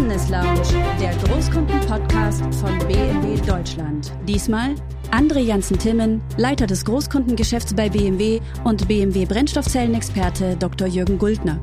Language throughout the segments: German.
Business Lounge, der Großkunden-Podcast von BMW Deutschland. Diesmal André Janssen-Timmen, Leiter des Großkundengeschäfts bei BMW und BMW Brennstoffzellenexperte Dr. Jürgen Guldner.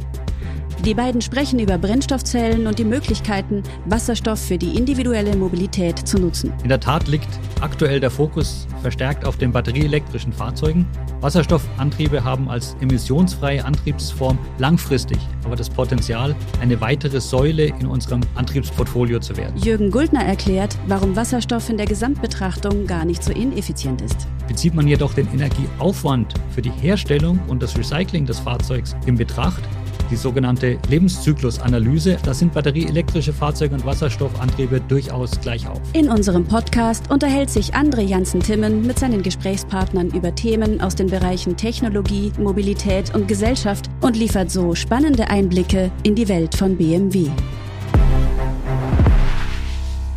Die beiden sprechen über Brennstoffzellen und die Möglichkeiten, Wasserstoff für die individuelle Mobilität zu nutzen. In der Tat liegt aktuell der Fokus verstärkt auf den batterieelektrischen Fahrzeugen. Wasserstoffantriebe haben als emissionsfreie Antriebsform langfristig aber das Potenzial, eine weitere Säule in unserem Antriebsportfolio zu werden. Jürgen Guldner erklärt, warum Wasserstoff in der Gesamtbetrachtung gar nicht so ineffizient ist. Bezieht man jedoch den Energieaufwand für die Herstellung und das Recycling des Fahrzeugs in Betracht, die sogenannte Lebenszyklusanalyse. Da sind batterieelektrische Fahrzeuge und Wasserstoffantriebe durchaus gleich auf. In unserem Podcast unterhält sich André Janssen-Timmen mit seinen Gesprächspartnern über Themen aus den Bereichen Technologie, Mobilität und Gesellschaft und liefert so spannende Einblicke in die Welt von BMW.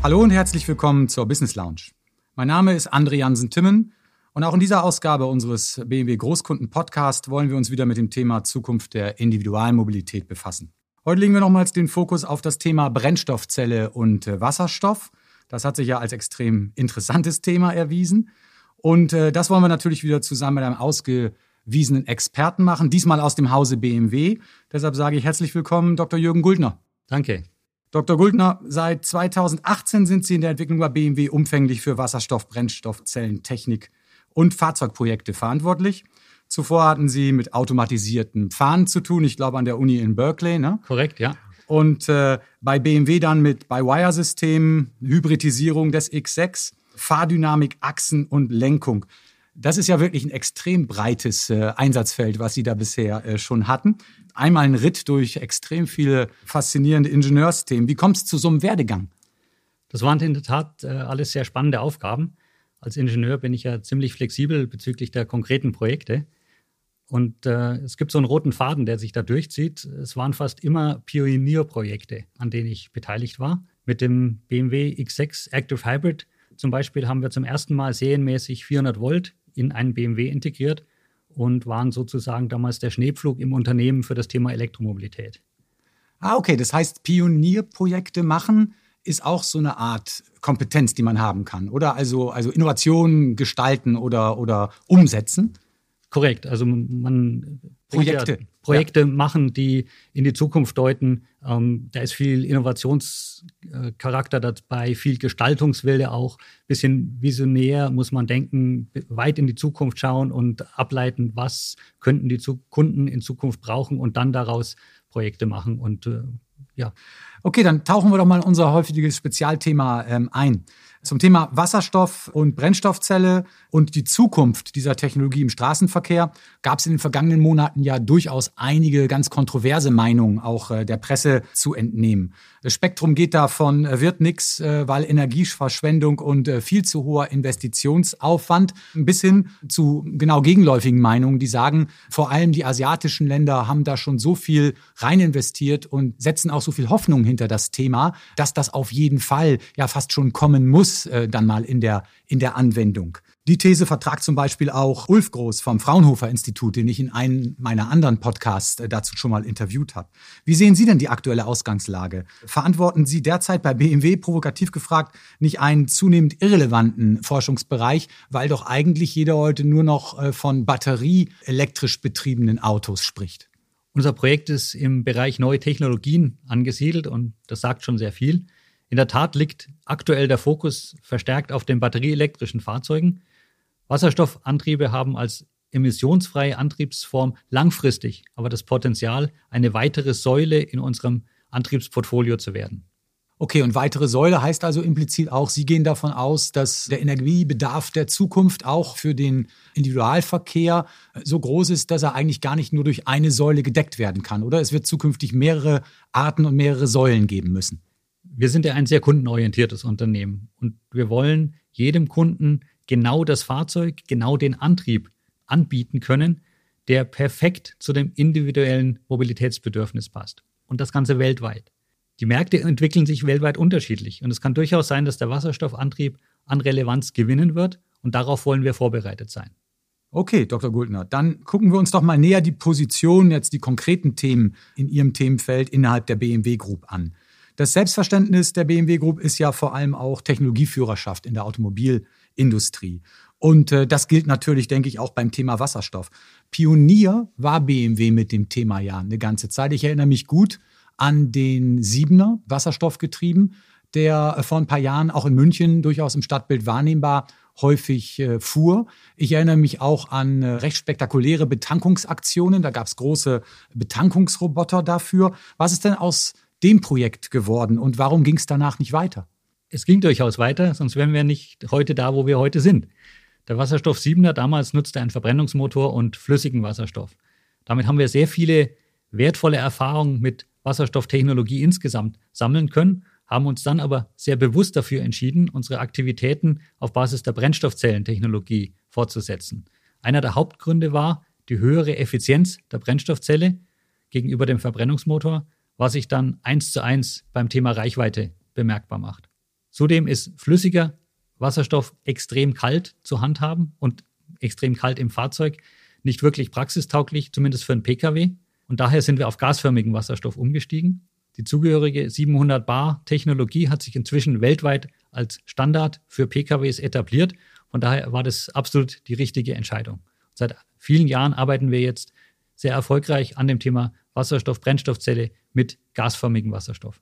Hallo und herzlich willkommen zur Business Lounge. Mein Name ist André Jansen-Timmen und auch in dieser Ausgabe unseres BMW Großkunden Podcast wollen wir uns wieder mit dem Thema Zukunft der Individualmobilität befassen. Heute legen wir nochmals den Fokus auf das Thema Brennstoffzelle und äh, Wasserstoff. Das hat sich ja als extrem interessantes Thema erwiesen. Und äh, das wollen wir natürlich wieder zusammen mit einem ausgewiesenen Experten machen, diesmal aus dem Hause BMW. Deshalb sage ich herzlich willkommen, Dr. Jürgen Guldner. Danke. Dr. Guldner, seit 2018 sind Sie in der Entwicklung bei BMW umfänglich für Wasserstoff, Brennstoffzellentechnik und Fahrzeugprojekte verantwortlich. Zuvor hatten Sie mit automatisierten Fahren zu tun, ich glaube an der Uni in Berkeley. Ne? Korrekt, ja. Und äh, bei BMW dann mit By-Wire-Systemen, Hybridisierung des X6, Fahrdynamik, Achsen und Lenkung. Das ist ja wirklich ein extrem breites äh, Einsatzfeld, was Sie da bisher äh, schon hatten. Einmal ein Ritt durch extrem viele faszinierende Ingenieursthemen. Wie kommt es zu so einem Werdegang? Das waren in der Tat äh, alles sehr spannende Aufgaben als Ingenieur bin ich ja ziemlich flexibel bezüglich der konkreten Projekte. Und äh, es gibt so einen roten Faden, der sich da durchzieht. Es waren fast immer Pionierprojekte, an denen ich beteiligt war. Mit dem BMW X6 Active Hybrid zum Beispiel haben wir zum ersten Mal serienmäßig 400 Volt in einen BMW integriert und waren sozusagen damals der Schneepflug im Unternehmen für das Thema Elektromobilität. Ah, okay. Das heißt, Pionierprojekte machen ist auch so eine Art Kompetenz, die man haben kann, oder? Also, also Innovationen gestalten oder, oder umsetzen. Korrekt. Also man Projekte, ja, Projekte ja. machen, die in die Zukunft deuten. Ähm, da ist viel Innovationscharakter dabei, viel Gestaltungswille auch. Bisschen visionär muss man denken, weit in die Zukunft schauen und ableiten, was könnten die Kunden in Zukunft brauchen und dann daraus Projekte machen und äh, ja. Okay, dann tauchen wir doch mal in unser häufiges Spezialthema ähm, ein. Zum Thema Wasserstoff und Brennstoffzelle und die Zukunft dieser Technologie im Straßenverkehr gab es in den vergangenen Monaten ja durchaus einige ganz kontroverse Meinungen auch äh, der Presse zu entnehmen. Das Spektrum geht da von äh, wird nix, äh, weil Energieverschwendung und viel zu hoher Investitionsaufwand bis hin zu genau gegenläufigen Meinungen, die sagen, vor allem die asiatischen Länder haben da schon so viel rein investiert und setzen auch so viel Hoffnung hinter das Thema, dass das auf jeden Fall ja fast schon kommen muss, äh, dann mal in der, in der Anwendung. Die These vertragt zum Beispiel auch Ulf Groß vom Fraunhofer Institut, den ich in einem meiner anderen Podcasts äh, dazu schon mal interviewt habe. Wie sehen Sie denn die aktuelle Ausgangslage? Verantworten Sie derzeit bei BMW, provokativ gefragt, nicht einen zunehmend irrelevanten Forschungsbereich, weil doch eigentlich jeder heute nur noch äh, von batterieelektrisch betriebenen Autos spricht? Unser Projekt ist im Bereich neue Technologien angesiedelt und das sagt schon sehr viel. In der Tat liegt aktuell der Fokus verstärkt auf den batterieelektrischen Fahrzeugen. Wasserstoffantriebe haben als emissionsfreie Antriebsform langfristig aber das Potenzial, eine weitere Säule in unserem Antriebsportfolio zu werden. Okay, und weitere Säule heißt also implizit auch, Sie gehen davon aus, dass der Energiebedarf der Zukunft auch für den Individualverkehr so groß ist, dass er eigentlich gar nicht nur durch eine Säule gedeckt werden kann, oder? Es wird zukünftig mehrere Arten und mehrere Säulen geben müssen. Wir sind ja ein sehr kundenorientiertes Unternehmen und wir wollen jedem Kunden genau das Fahrzeug, genau den Antrieb anbieten können, der perfekt zu dem individuellen Mobilitätsbedürfnis passt. Und das Ganze weltweit. Die Märkte entwickeln sich weltweit unterschiedlich und es kann durchaus sein, dass der Wasserstoffantrieb an Relevanz gewinnen wird und darauf wollen wir vorbereitet sein. Okay, Dr. Guldner, dann gucken wir uns doch mal näher die Position, jetzt die konkreten Themen in Ihrem Themenfeld innerhalb der BMW Group an. Das Selbstverständnis der BMW Group ist ja vor allem auch Technologieführerschaft in der Automobilindustrie. Und äh, das gilt natürlich, denke ich, auch beim Thema Wasserstoff. Pionier war BMW mit dem Thema ja eine ganze Zeit. Ich erinnere mich gut an den Siebener Wasserstoffgetrieben, der äh, vor ein paar Jahren auch in München durchaus im Stadtbild wahrnehmbar häufig äh, fuhr. Ich erinnere mich auch an äh, recht spektakuläre Betankungsaktionen. Da gab es große Betankungsroboter dafür. Was ist denn aus dem Projekt geworden und warum ging es danach nicht weiter? Es ging durchaus weiter, sonst wären wir nicht heute da, wo wir heute sind. Der Wasserstoff 7er damals nutzte einen Verbrennungsmotor und flüssigen Wasserstoff. Damit haben wir sehr viele wertvolle Erfahrungen mit Wasserstofftechnologie insgesamt sammeln können haben uns dann aber sehr bewusst dafür entschieden, unsere Aktivitäten auf Basis der Brennstoffzellentechnologie fortzusetzen. Einer der Hauptgründe war die höhere Effizienz der Brennstoffzelle gegenüber dem Verbrennungsmotor, was sich dann eins zu eins beim Thema Reichweite bemerkbar macht. Zudem ist flüssiger Wasserstoff extrem kalt zu handhaben und extrem kalt im Fahrzeug nicht wirklich praxistauglich, zumindest für einen Pkw. Und daher sind wir auf gasförmigen Wasserstoff umgestiegen. Die zugehörige 700 Bar Technologie hat sich inzwischen weltweit als Standard für PKWs etabliert. Von daher war das absolut die richtige Entscheidung. Seit vielen Jahren arbeiten wir jetzt sehr erfolgreich an dem Thema Wasserstoff-Brennstoffzelle mit gasförmigem Wasserstoff.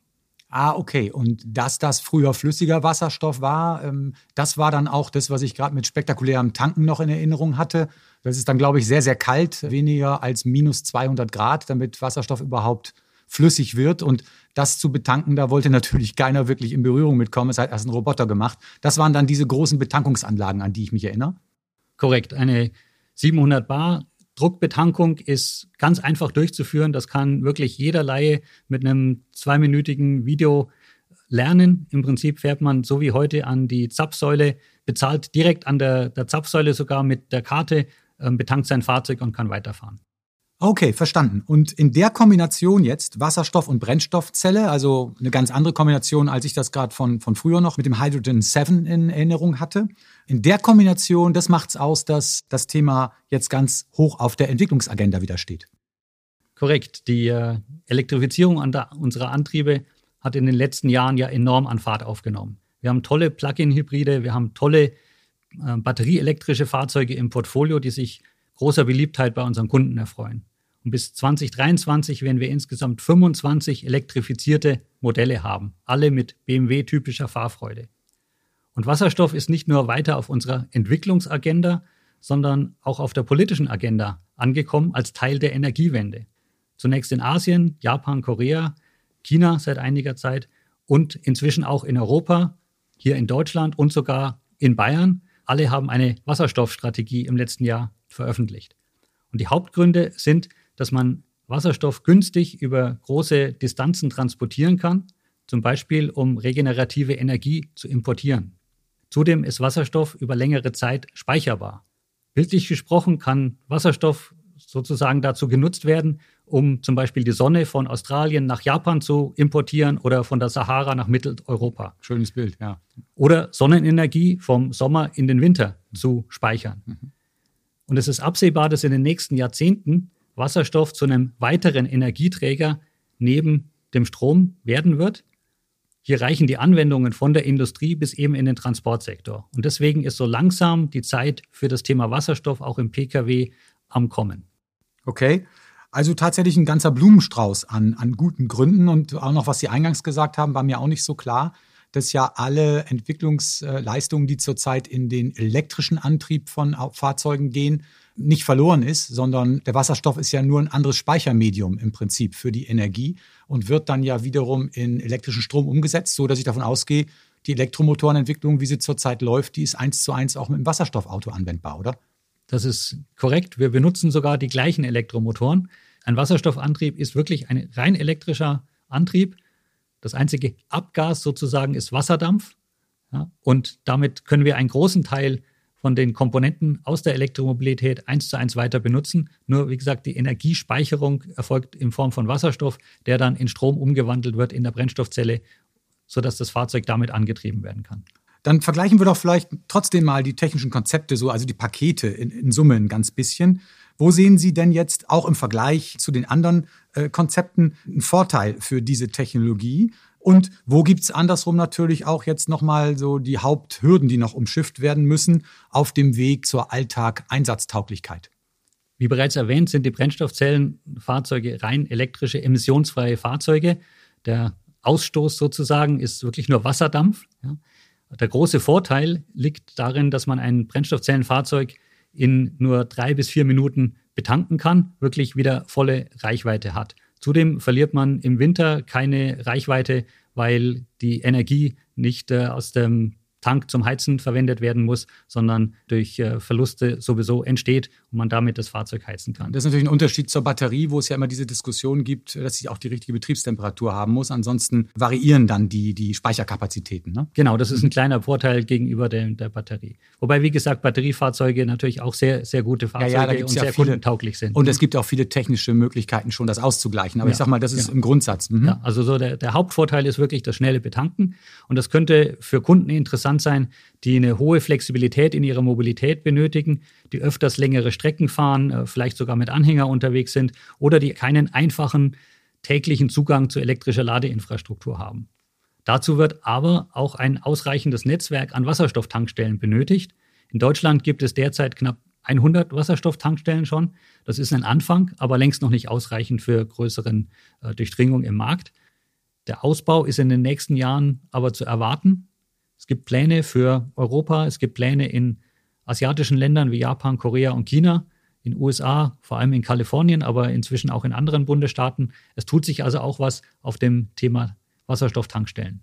Ah, okay. Und dass das früher flüssiger Wasserstoff war, ähm, das war dann auch das, was ich gerade mit spektakulärem Tanken noch in Erinnerung hatte. Das ist dann, glaube ich, sehr, sehr kalt, weniger als minus 200 Grad, damit Wasserstoff überhaupt flüssig wird. Und das zu betanken, da wollte natürlich keiner wirklich in Berührung mitkommen. Es hat erst ein Roboter gemacht. Das waren dann diese großen Betankungsanlagen, an die ich mich erinnere. Korrekt. Eine 700 Bar Druckbetankung ist ganz einfach durchzuführen. Das kann wirklich jeder Laie mit einem zweiminütigen Video lernen. Im Prinzip fährt man so wie heute an die Zapfsäule, bezahlt direkt an der, der Zapfsäule sogar mit der Karte, äh, betankt sein Fahrzeug und kann weiterfahren. Okay, verstanden. Und in der Kombination jetzt Wasserstoff und Brennstoffzelle, also eine ganz andere Kombination, als ich das gerade von, von früher noch mit dem Hydrogen 7 in Erinnerung hatte. In der Kombination, das macht's aus, dass das Thema jetzt ganz hoch auf der Entwicklungsagenda wieder steht. Korrekt. Die äh, Elektrifizierung unserer Antriebe hat in den letzten Jahren ja enorm an Fahrt aufgenommen. Wir haben tolle Plug-in-Hybride, wir haben tolle äh, batterieelektrische Fahrzeuge im Portfolio, die sich großer Beliebtheit bei unseren Kunden erfreuen. Und bis 2023 werden wir insgesamt 25 elektrifizierte Modelle haben, alle mit BMW-typischer Fahrfreude. Und Wasserstoff ist nicht nur weiter auf unserer Entwicklungsagenda, sondern auch auf der politischen Agenda angekommen als Teil der Energiewende. Zunächst in Asien, Japan, Korea, China seit einiger Zeit und inzwischen auch in Europa, hier in Deutschland und sogar in Bayern. Alle haben eine Wasserstoffstrategie im letzten Jahr veröffentlicht. Und die Hauptgründe sind, dass man Wasserstoff günstig über große Distanzen transportieren kann, zum Beispiel um regenerative Energie zu importieren. Zudem ist Wasserstoff über längere Zeit speicherbar. Bildlich gesprochen kann Wasserstoff sozusagen dazu genutzt werden, um zum Beispiel die Sonne von Australien nach Japan zu importieren oder von der Sahara nach Mitteleuropa. Schönes Bild, ja. Oder Sonnenenergie vom Sommer in den Winter zu speichern. Mhm. Und es ist absehbar, dass in den nächsten Jahrzehnten Wasserstoff zu einem weiteren Energieträger neben dem Strom werden wird. Hier reichen die Anwendungen von der Industrie bis eben in den Transportsektor. Und deswegen ist so langsam die Zeit für das Thema Wasserstoff auch im Pkw am Kommen. Okay. Also tatsächlich ein ganzer Blumenstrauß an, an guten Gründen. Und auch noch, was Sie eingangs gesagt haben, war mir auch nicht so klar dass ja alle Entwicklungsleistungen, die zurzeit in den elektrischen Antrieb von Fahrzeugen gehen, nicht verloren ist, sondern der Wasserstoff ist ja nur ein anderes Speichermedium im Prinzip für die Energie und wird dann ja wiederum in elektrischen Strom umgesetzt, so dass ich davon ausgehe, die Elektromotorenentwicklung, wie sie zurzeit läuft, die ist eins zu eins auch mit dem Wasserstoffauto anwendbar, oder? Das ist korrekt. Wir benutzen sogar die gleichen Elektromotoren. Ein Wasserstoffantrieb ist wirklich ein rein elektrischer Antrieb das einzige Abgas sozusagen ist Wasserdampf. Ja, und damit können wir einen großen Teil von den Komponenten aus der Elektromobilität eins zu eins weiter benutzen. Nur, wie gesagt, die Energiespeicherung erfolgt in Form von Wasserstoff, der dann in Strom umgewandelt wird in der Brennstoffzelle, sodass das Fahrzeug damit angetrieben werden kann. Dann vergleichen wir doch vielleicht trotzdem mal die technischen Konzepte, so also die Pakete in, in Summe ein ganz bisschen. Wo sehen Sie denn jetzt auch im Vergleich zu den anderen äh, Konzepten einen Vorteil für diese Technologie? Und wo gibt's andersrum natürlich auch jetzt nochmal so die Haupthürden, die noch umschifft werden müssen auf dem Weg zur Alltag-Einsatztauglichkeit? Wie bereits erwähnt, sind die Brennstoffzellenfahrzeuge rein elektrische, emissionsfreie Fahrzeuge. Der Ausstoß sozusagen ist wirklich nur Wasserdampf. Ja. Der große Vorteil liegt darin, dass man ein Brennstoffzellenfahrzeug in nur drei bis vier Minuten betanken kann, wirklich wieder volle Reichweite hat. Zudem verliert man im Winter keine Reichweite, weil die Energie nicht äh, aus dem Tank zum Heizen verwendet werden muss, sondern durch äh, Verluste sowieso entsteht und man damit das Fahrzeug heizen kann. Das ist natürlich ein Unterschied zur Batterie, wo es ja immer diese Diskussion gibt, dass sie auch die richtige Betriebstemperatur haben muss. Ansonsten variieren dann die, die Speicherkapazitäten. Ne? Genau, das ist ein kleiner Vorteil gegenüber der, der Batterie. Wobei, wie gesagt, Batteriefahrzeuge natürlich auch sehr, sehr gute Fahrzeuge ja, ja, und sehr viele, kundentauglich sind. Und es gibt auch viele technische Möglichkeiten, schon das auszugleichen. Aber ja, ich sag mal, das ist im Grundsatz. Mhm. Ja, also so der, der Hauptvorteil ist wirklich das schnelle Betanken. Und das könnte für Kunden interessant interessant sein, die eine hohe Flexibilität in ihrer Mobilität benötigen, die öfters längere Strecken fahren, äh, vielleicht sogar mit Anhänger unterwegs sind oder die keinen einfachen täglichen Zugang zu elektrischer Ladeinfrastruktur haben. Dazu wird aber auch ein ausreichendes Netzwerk an Wasserstofftankstellen benötigt. In Deutschland gibt es derzeit knapp 100 Wasserstofftankstellen schon. Das ist ein Anfang, aber längst noch nicht ausreichend für größeren äh, Durchdringung im Markt. Der Ausbau ist in den nächsten Jahren aber zu erwarten. Es gibt Pläne für Europa, es gibt Pläne in asiatischen Ländern wie Japan, Korea und China, in USA, vor allem in Kalifornien, aber inzwischen auch in anderen Bundesstaaten. Es tut sich also auch was auf dem Thema Wasserstofftankstellen.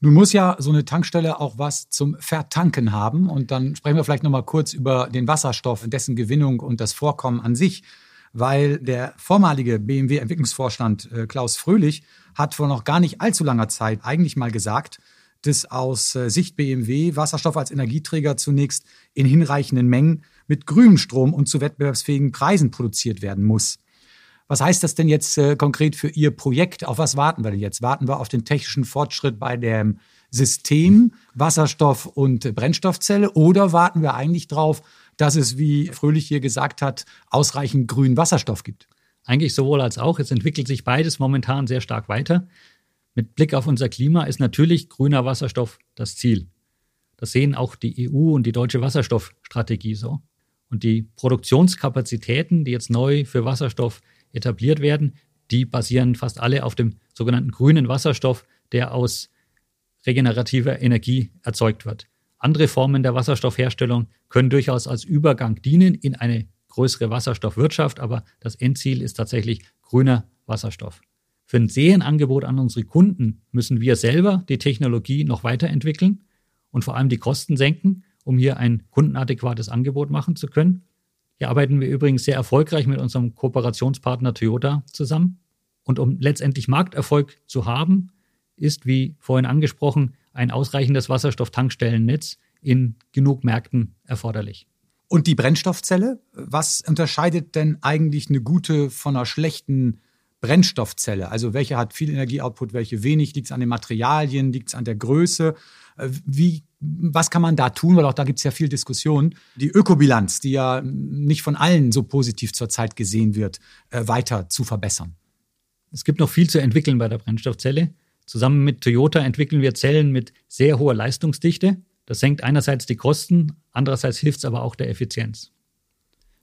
Nun muss ja so eine Tankstelle auch was zum Vertanken haben. Und dann sprechen wir vielleicht nochmal kurz über den Wasserstoff, dessen Gewinnung und das Vorkommen an sich. Weil der vormalige BMW-Entwicklungsvorstand äh, Klaus Fröhlich hat vor noch gar nicht allzu langer Zeit eigentlich mal gesagt, dass aus äh, Sicht BMW Wasserstoff als Energieträger zunächst in hinreichenden Mengen mit grünem Strom und zu wettbewerbsfähigen Preisen produziert werden muss. Was heißt das denn jetzt äh, konkret für Ihr Projekt? Auf was warten wir denn jetzt? Warten wir auf den technischen Fortschritt bei dem System Wasserstoff und Brennstoffzelle oder warten wir eigentlich darauf, dass es, wie Fröhlich hier gesagt hat, ausreichend grünen Wasserstoff gibt? Eigentlich sowohl als auch. Es entwickelt sich beides momentan sehr stark weiter. Mit Blick auf unser Klima ist natürlich grüner Wasserstoff das Ziel. Das sehen auch die EU und die deutsche Wasserstoffstrategie so. Und die Produktionskapazitäten, die jetzt neu für Wasserstoff etabliert werden, die basieren fast alle auf dem sogenannten grünen Wasserstoff, der aus regenerativer Energie erzeugt wird. Andere Formen der Wasserstoffherstellung können durchaus als Übergang dienen in eine größere Wasserstoffwirtschaft, aber das Endziel ist tatsächlich grüner Wasserstoff. Für ein Serienangebot an unsere Kunden müssen wir selber die Technologie noch weiterentwickeln und vor allem die Kosten senken, um hier ein kundenadäquates Angebot machen zu können. Hier arbeiten wir übrigens sehr erfolgreich mit unserem Kooperationspartner Toyota zusammen. Und um letztendlich Markterfolg zu haben, ist, wie vorhin angesprochen, ein ausreichendes Wasserstofftankstellennetz in genug Märkten erforderlich. Und die Brennstoffzelle, was unterscheidet denn eigentlich eine gute von einer schlechten Brennstoffzelle. Also welche hat viel Energieoutput, welche wenig? Liegt es an den Materialien? Liegt es an der Größe? Äh, wie, was kann man da tun? Weil auch da gibt es ja viel Diskussion. Die Ökobilanz, die ja nicht von allen so positiv zurzeit gesehen wird, äh, weiter zu verbessern. Es gibt noch viel zu entwickeln bei der Brennstoffzelle. Zusammen mit Toyota entwickeln wir Zellen mit sehr hoher Leistungsdichte. Das senkt einerseits die Kosten, andererseits hilft es aber auch der Effizienz.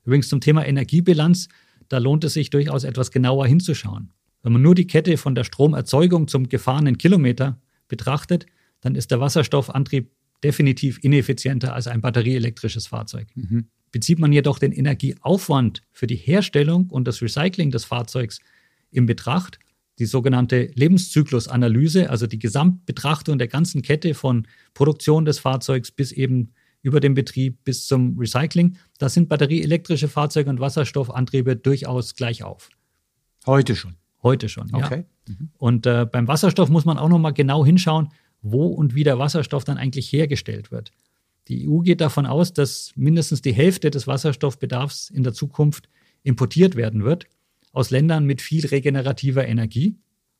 Übrigens zum Thema Energiebilanz da lohnt es sich durchaus etwas genauer hinzuschauen. Wenn man nur die Kette von der Stromerzeugung zum gefahrenen Kilometer betrachtet, dann ist der Wasserstoffantrieb definitiv ineffizienter als ein batterieelektrisches Fahrzeug. Mhm. Bezieht man jedoch den Energieaufwand für die Herstellung und das Recycling des Fahrzeugs in Betracht, die sogenannte Lebenszyklusanalyse, also die Gesamtbetrachtung der ganzen Kette von Produktion des Fahrzeugs bis eben über den Betrieb bis zum Recycling. Da sind batterieelektrische Fahrzeuge und Wasserstoffantriebe durchaus gleich auf. Heute schon. Heute schon, okay. ja. Mhm. Und äh, beim Wasserstoff muss man auch noch mal genau hinschauen, wo und wie der Wasserstoff dann eigentlich hergestellt wird. Die EU geht davon aus, dass mindestens die Hälfte des Wasserstoffbedarfs in der Zukunft importiert werden wird aus Ländern mit viel regenerativer Energie.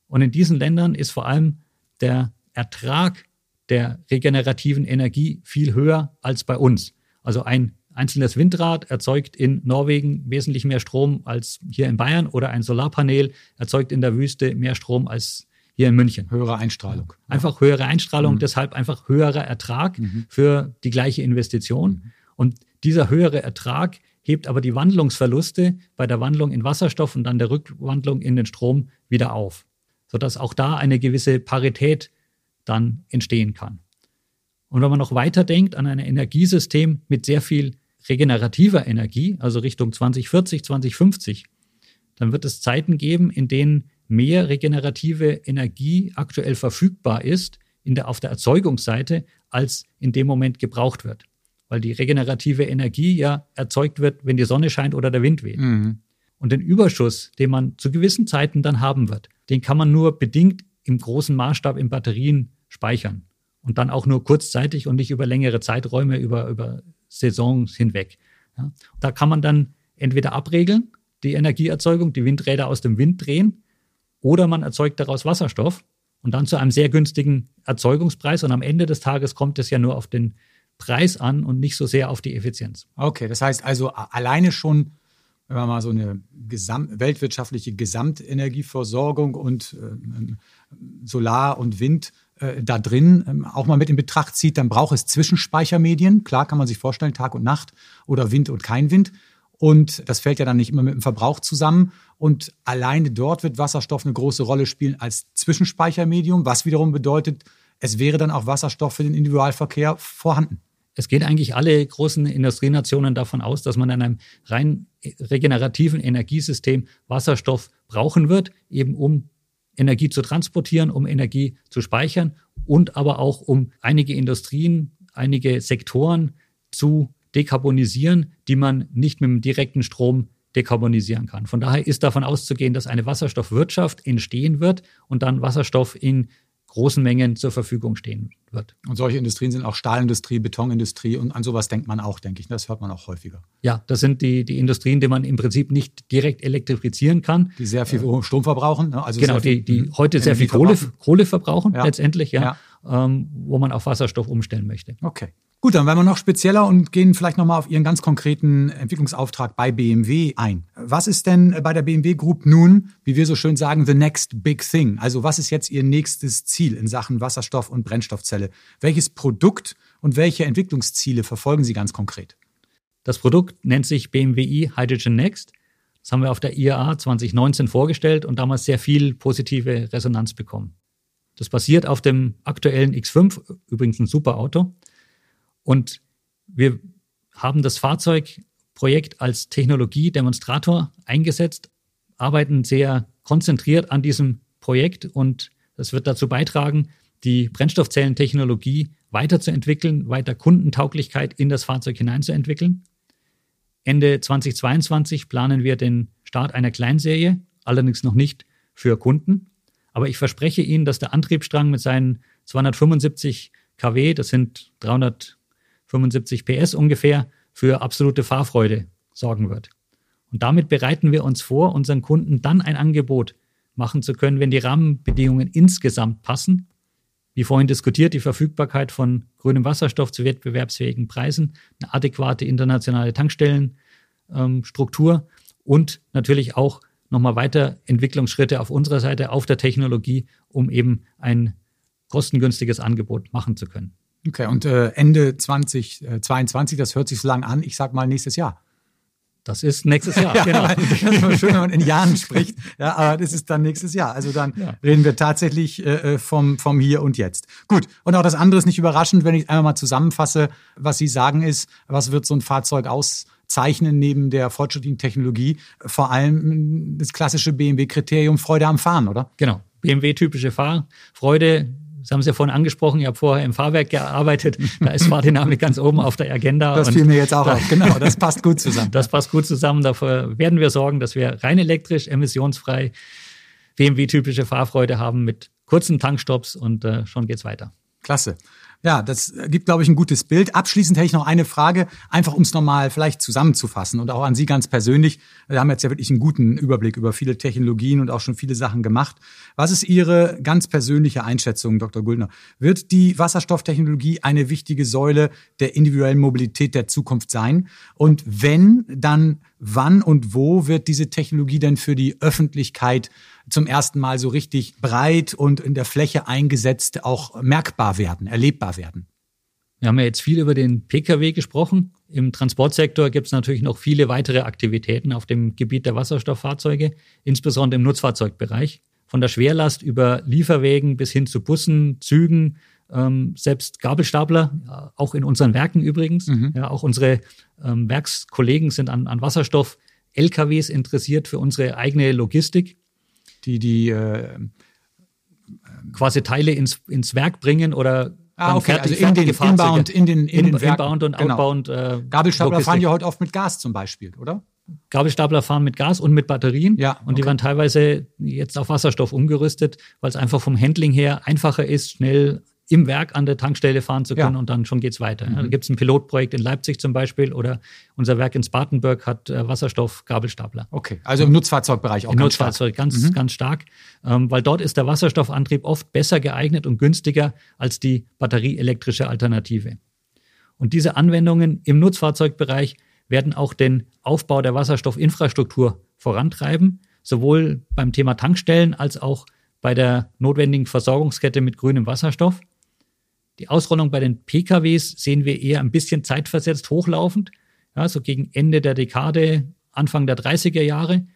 Und in diesen Ländern ist vor allem der Ertrag der regenerativen Energie viel höher als bei uns. Also ein einzelnes Windrad erzeugt in Norwegen wesentlich mehr Strom als hier in Bayern oder ein Solarpanel erzeugt in der Wüste mehr Strom als hier in München. Höhere Einstrahlung. Einfach höhere Einstrahlung, mhm. deshalb einfach höherer Ertrag mhm. für die gleiche Investition. Mhm. Und dieser höhere Ertrag hebt aber die Wandlungsverluste bei der Wandlung in Wasserstoff und dann der Rückwandlung in den Strom wieder auf, sodass auch da eine gewisse Parität dann entstehen kann. Und wenn man noch weiter denkt an ein Energiesystem mit sehr viel regenerativer Energie, also Richtung 2040, 2050, dann wird es Zeiten geben, in denen mehr regenerative Energie aktuell verfügbar ist in der, auf der Erzeugungsseite, als in dem Moment gebraucht wird. Weil die regenerative Energie ja erzeugt wird, wenn die Sonne scheint oder der Wind weht. Mhm. Und den Überschuss, den man zu gewissen Zeiten dann haben wird, den kann man nur bedingt im großen Maßstab in Batterien speichern. Und dann auch nur kurzzeitig und nicht über längere Zeiträume, über, über Saisons hinweg. Ja. Da kann man dann entweder abregeln, die Energieerzeugung, die Windräder aus dem Wind drehen, oder man erzeugt daraus Wasserstoff und dann zu einem sehr günstigen Erzeugungspreis. Und am Ende des Tages kommt es ja nur auf den Preis an und nicht so sehr auf die Effizienz. Okay, das heißt also alleine schon, wenn man mal so eine Gesamt weltwirtschaftliche Gesamtenergieversorgung und äh, Solar und Wind äh, da drin ähm, auch mal mit in Betracht zieht, dann braucht es Zwischenspeichermedien. Klar kann man sich vorstellen, Tag und Nacht oder Wind und kein Wind. Und das fällt ja dann nicht immer mit dem Verbrauch zusammen. Und alleine dort wird Wasserstoff eine große Rolle spielen als Zwischenspeichermedium, was wiederum bedeutet, es wäre dann auch Wasserstoff für den Individualverkehr vorhanden. Es geht eigentlich alle großen Industrienationen davon aus, dass man in einem rein regenerativen Energiesystem Wasserstoff brauchen wird, eben um Energie zu transportieren, um Energie zu speichern und aber auch um einige Industrien, einige Sektoren zu dekarbonisieren, die man nicht mit dem direkten Strom dekarbonisieren kann. Von daher ist davon auszugehen, dass eine Wasserstoffwirtschaft entstehen wird und dann Wasserstoff in großen Mengen zur Verfügung stehen wird. Und solche Industrien sind auch Stahlindustrie, Betonindustrie und an sowas denkt man auch, denke ich. Das hört man auch häufiger. Ja, das sind die, die Industrien, die man im Prinzip nicht direkt elektrifizieren kann. Die sehr viel äh, Strom verbrauchen. Ne? Also genau, die, die heute sehr viel Kohle, Kohle verbrauchen, ja. letztendlich, ja, ja. Ähm, wo man auf Wasserstoff umstellen möchte. Okay. Gut, dann werden wir noch spezieller und gehen vielleicht nochmal auf Ihren ganz konkreten Entwicklungsauftrag bei BMW ein. Was ist denn bei der BMW Group nun, wie wir so schön sagen, the next big thing? Also was ist jetzt Ihr nächstes Ziel in Sachen Wasserstoff und Brennstoffzelle? Welches Produkt und welche Entwicklungsziele verfolgen Sie ganz konkret? Das Produkt nennt sich BMW e Hydrogen Next. Das haben wir auf der IAA 2019 vorgestellt und damals sehr viel positive Resonanz bekommen. Das basiert auf dem aktuellen X5, übrigens ein super Auto. Und wir haben das Fahrzeugprojekt als Technologiedemonstrator eingesetzt, arbeiten sehr konzentriert an diesem Projekt und das wird dazu beitragen, die Brennstoffzellentechnologie weiterzuentwickeln, weiter Kundentauglichkeit in das Fahrzeug hineinzuentwickeln. Ende 2022 planen wir den Start einer Kleinserie, allerdings noch nicht für Kunden. Aber ich verspreche Ihnen, dass der Antriebsstrang mit seinen 275 kW, das sind 375 PS ungefähr, für absolute Fahrfreude sorgen wird. Und damit bereiten wir uns vor, unseren Kunden dann ein Angebot machen zu können, wenn die Rahmenbedingungen insgesamt passen. Wie vorhin diskutiert, die Verfügbarkeit von grünem Wasserstoff zu wettbewerbsfähigen Preisen, eine adäquate internationale Tankstellenstruktur ähm, und natürlich auch nochmal weiter Entwicklungsschritte auf unserer Seite auf der Technologie, um eben ein kostengünstiges Angebot machen zu können. Okay, und äh, Ende 2022, das hört sich so lang an, ich sag mal nächstes Jahr. Das ist nächstes Jahr, ja, genau. Das ist immer schön, wenn man in Jahren spricht. Ja, aber das ist dann nächstes Jahr. Also dann ja. reden wir tatsächlich äh, äh, vom, vom Hier und Jetzt. Gut. Und auch das andere ist nicht überraschend, wenn ich einmal mal zusammenfasse, was Sie sagen ist, was wird so ein Fahrzeug auszeichnen neben der fortschrittlichen Technologie? Vor allem das klassische BMW-Kriterium Freude am Fahren, oder? Genau. BMW-typische Fahrfreude, Sie haben es ja vorhin angesprochen, ich habe vorher im Fahrwerk gearbeitet. Da ist Fahrdynamik ganz oben auf der Agenda. Das fiel mir jetzt auch auf. Genau, das passt gut zusammen. Das passt gut zusammen. Dafür werden wir sorgen, dass wir rein elektrisch, emissionsfrei, BMW-typische Fahrfreude haben mit kurzen Tankstops und äh, schon geht's weiter. Klasse. Ja, das gibt, glaube ich, ein gutes Bild. Abschließend hätte ich noch eine Frage, einfach um es nochmal vielleicht zusammenzufassen und auch an Sie ganz persönlich. Wir haben jetzt ja wirklich einen guten Überblick über viele Technologien und auch schon viele Sachen gemacht. Was ist Ihre ganz persönliche Einschätzung, Dr. Guldner? Wird die Wasserstofftechnologie eine wichtige Säule der individuellen Mobilität der Zukunft sein? Und wenn, dann Wann und wo wird diese Technologie denn für die Öffentlichkeit zum ersten Mal so richtig breit und in der Fläche eingesetzt auch merkbar werden, erlebbar werden? Wir haben ja jetzt viel über den Pkw gesprochen. Im Transportsektor gibt es natürlich noch viele weitere Aktivitäten auf dem Gebiet der Wasserstofffahrzeuge, insbesondere im Nutzfahrzeugbereich. Von der Schwerlast über Lieferwegen bis hin zu Bussen, Zügen, ähm, selbst Gabelstapler, auch in unseren Werken übrigens. Mhm. Ja, auch unsere ähm, Werkskollegen sind an, an Wasserstoff. LKWs interessiert für unsere eigene Logistik. Die, die äh, quasi Teile ins, ins Werk bringen oder Ah, okay, fertig, also in den Inbound, in den, in, in den Werken. Inbound und genau. Outbound. Äh, Gabelstapler Logistik. fahren ja heute oft mit Gas zum Beispiel, oder? Gabelstapler fahren mit Gas und mit Batterien. Ja, und die werden teilweise jetzt auf Wasserstoff umgerüstet, weil es einfach vom Handling her einfacher ist, schnell im Werk an der Tankstelle fahren zu können ja. und dann schon geht's weiter. Mhm. Da gibt es ein Pilotprojekt in Leipzig zum Beispiel oder unser Werk in Spartanburg hat äh, Wasserstoff-Gabelstapler. Okay, also im Nutzfahrzeugbereich auch Im ganz Nutzfahrzeug stark. ganz, mhm. ganz stark, ähm, weil dort ist der Wasserstoffantrieb oft besser geeignet und günstiger als die batterieelektrische Alternative. Und diese Anwendungen im Nutzfahrzeugbereich werden auch den Aufbau der Wasserstoffinfrastruktur vorantreiben, sowohl beim Thema Tankstellen als auch bei der notwendigen Versorgungskette mit grünem Wasserstoff. Die Ausrollung bei den PKWs sehen wir eher ein bisschen zeitversetzt hochlaufend, ja, so gegen Ende der Dekade, Anfang der 30er Jahre.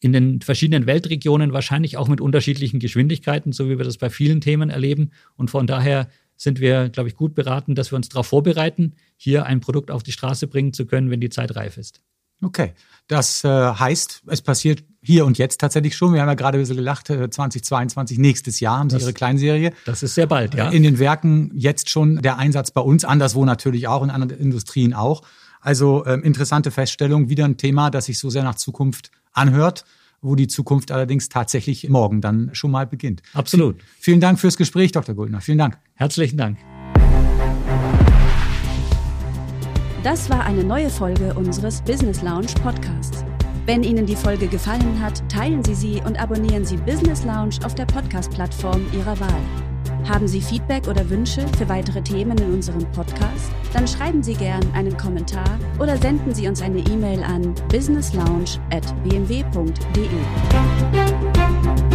In den verschiedenen Weltregionen wahrscheinlich auch mit unterschiedlichen Geschwindigkeiten, so wie wir das bei vielen Themen erleben. Und von daher sind wir, glaube ich, gut beraten, dass wir uns darauf vorbereiten, hier ein Produkt auf die Straße bringen zu können, wenn die Zeit reif ist. Okay, das äh, heißt, es passiert hier und jetzt tatsächlich schon. Wir haben ja gerade ein bisschen gelacht, äh, 2022, nächstes Jahr haben Sie das, Ihre Kleinserie. Das ist sehr bald, ja. Äh, in den Werken jetzt schon der Einsatz bei uns, anderswo natürlich auch, in anderen Industrien auch. Also ähm, interessante Feststellung, wieder ein Thema, das sich so sehr nach Zukunft anhört, wo die Zukunft allerdings tatsächlich morgen dann schon mal beginnt. Absolut. Vielen Dank fürs Gespräch, Dr. Guldner. Vielen Dank. Herzlichen Dank. Das war eine neue Folge unseres Business Lounge Podcasts. Wenn Ihnen die Folge gefallen hat, teilen Sie sie und abonnieren Sie Business Lounge auf der Podcast-Plattform Ihrer Wahl. Haben Sie Feedback oder Wünsche für weitere Themen in unserem Podcast? Dann schreiben Sie gern einen Kommentar oder senden Sie uns eine E-Mail an businesslounge@bmw.de.